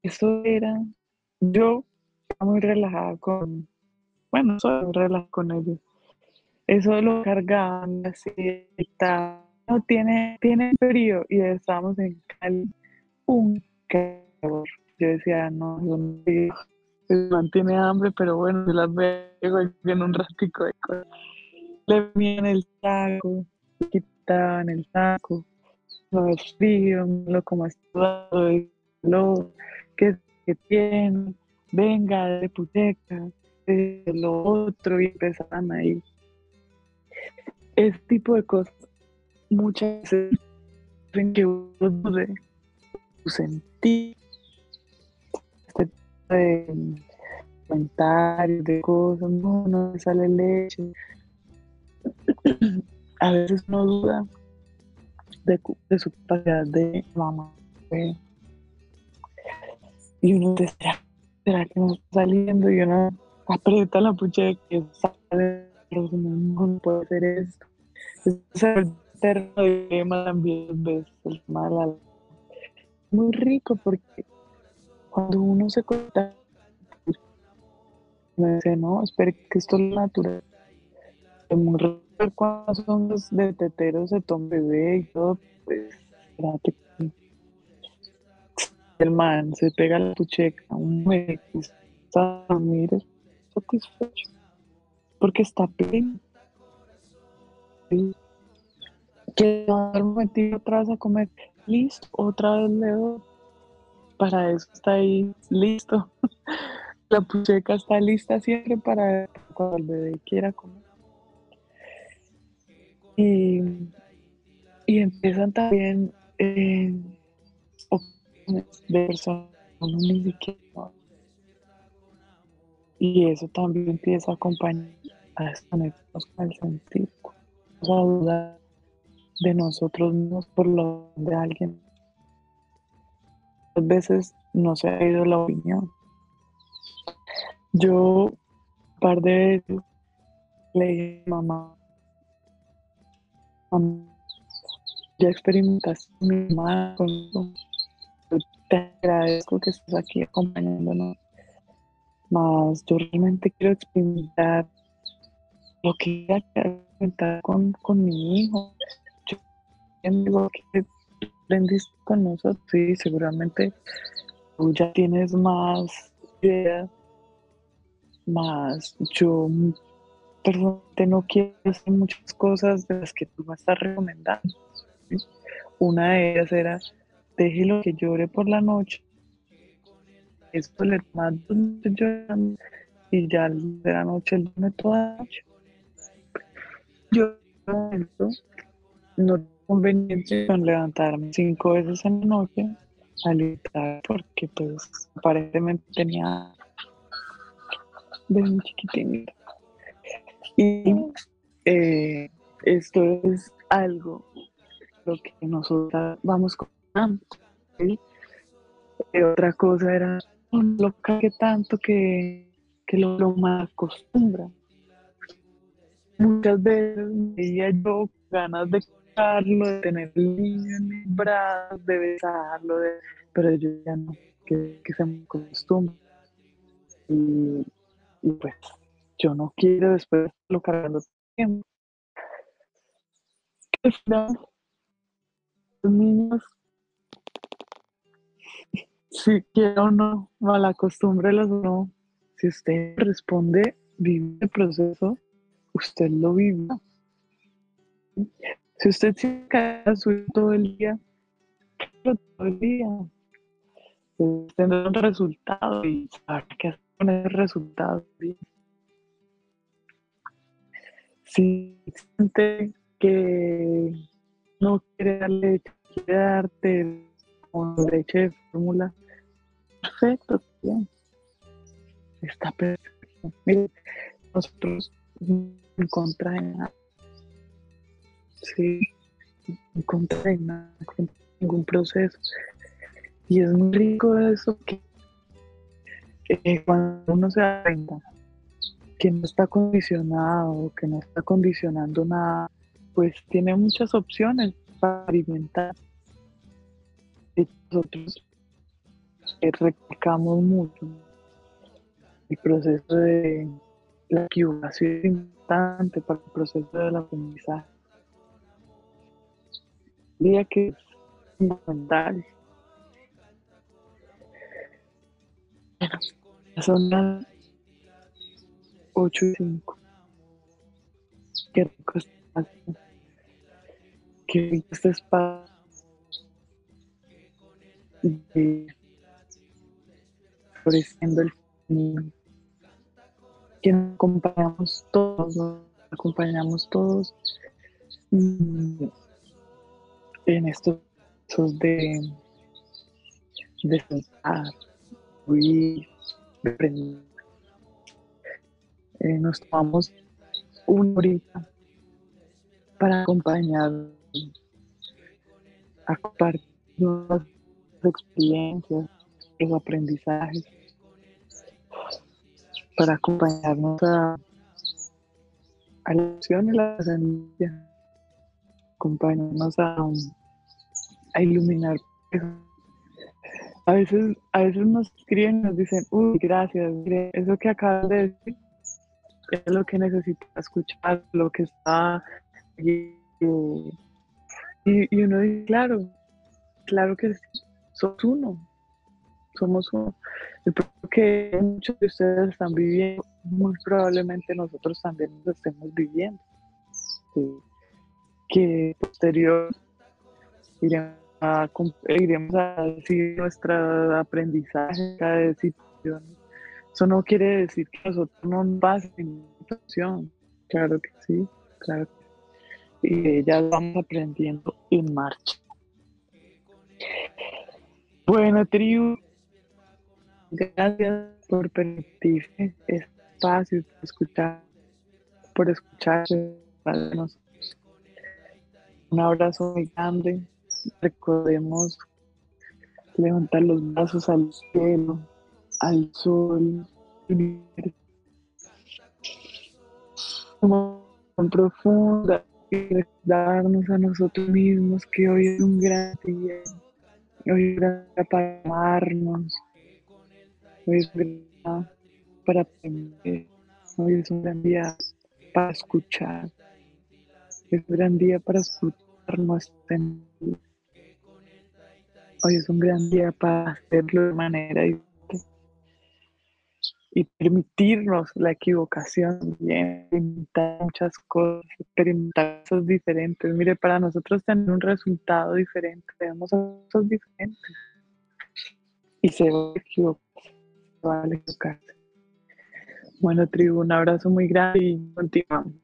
Eso era, yo estaba muy relajada con, bueno, soy relajada con ellos eso lo cargaban así, no tiene, tiene frío y estábamos en un calor. Yo decía, no, no el man tiene hambre, pero bueno, se las veo en un ratico de cosas. Le ponían el saco, le quitaban el saco, es frío, lo como está lo que, que tiene, venga de puteca, de lo otro, y empezaban ahí. Ese tipo de cosas muchas veces hacen que uno sentir este tipo de comentarios, de cosas, no, no sale leche. A veces uno duda de, de su capacidad de mamá. Y uno dice, ¿será, que no está saliendo? Y uno aprieta la pucha que sale, pero no, puede ser esto. Es el eterno dilema también, ves, el mal Muy rico porque cuando uno se dice, no, espere que esto es natural. Cuando son los de teteros se toma bebé y todo, pues, espérate el man se pega la pucheca, un médico está mire, satisfecho, porque está pleno. Que un momentito otra vez a comer, listo, otra vez le doy. Para eso está ahí, listo. La pucheca está lista siempre para cuando el bebé quiera comer. Y, y empiezan también eh, de personas ni siquiera. Y eso también empieza a acompañar a desconectarnos con el sentido, a dudar de nosotros mismos por lo de alguien. A veces no se ha ido la opinión. Yo, un par de veces, le dije, mamá, mamá ya experimentaste mi mamá con te agradezco que estés aquí acompañándonos. Más yo realmente quiero experimentar lo que quiero experimentar con, con mi hijo. Yo digo que aprendiste con nosotros, sí, seguramente tú ya tienes más ideas, más yo personalmente no quiero hacer muchas cosas de las que tú me estás recomendando. Una de ellas era déjelo que llore por la noche. Esto le noches llorando y ya de la noche él duerme toda la noche. Yo no tengo conveniencia con levantarme cinco veces en la noche a gritar porque pues aparentemente tenía de muy chiquitín. Y eh, esto es algo lo que nosotros vamos con y otra cosa era lo que tanto que, que lo, lo acostumbra. Muchas veces veía yo ganas de de tener el niño en mis brazos, de besarlo, de, pero yo ya no, que, que se me acostumbra. Y, pues yo no quiero después lo cargando tiempo. Los niños si quiero o no, mala costumbre o no, si usted responde, vive el proceso, usted lo vive. Si usted se queda suyo todo el día, todo el día, tendrá un resultado y sabe qué hacer con ese resultado. Si siente que no quiere darle, quiere darte con leche de fórmula, perfecto, bien. Está perfecto. Mire, nosotros en contra de nada. Sí, en contra ningún proceso. Y es muy rico eso que cuando uno se da que no está condicionado, que no está condicionando nada, pues tiene muchas opciones para alimentar. Nosotros recalcamos mucho el proceso de la equivocación importante para el proceso del aprendizaje. Día que es fundamental. Son las 8 y 5. Qué rico. Qué rico este espacio. Floreciendo el. Que nos acompañamos todos, nos acompañamos todos mm, en estos de, de sentar, de aprender. Eh, nos tomamos una horita para acompañar a compartir nuevas experiencias, los aprendizajes, para acompañarnos a, a la acción y la semilla, acompañarnos a, a iluminar. A veces, a veces nos escriben y nos dicen, uy, gracias, eso que acabas de decir es lo que necesita escuchar, lo que está y, y uno dice, claro, claro que sí, sos uno, somos uno. El que muchos de ustedes están viviendo, muy probablemente nosotros también nos estemos viviendo. Que posterior iremos a, iremos a decir nuestro aprendizaje, cada decisión. Eso no quiere decir que nosotros no nos en situación. Claro que sí, claro y ya vamos aprendiendo en marcha. Bueno, tribu, gracias por permitirme este espacio, por escuchar, por escuchar nosotros. Un abrazo muy grande. Recordemos levantar los brazos al cielo, al sol, como profunda darnos a nosotros mismos que hoy es un gran día, hoy es un gran día para amarnos, hoy es un gran día para aprender, hoy es un gran día para escuchar, es un gran día para escucharnos, hoy es un gran día para hacerlo de manera diferente y permitirnos la equivocación experimentar muchas cosas, experimentar cosas diferentes. Mire, para nosotros tener un resultado diferente, tenemos cosas diferentes. Y se va a equivocar. Bueno, tribu, un abrazo muy grande y continuamos.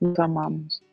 Nos amamos.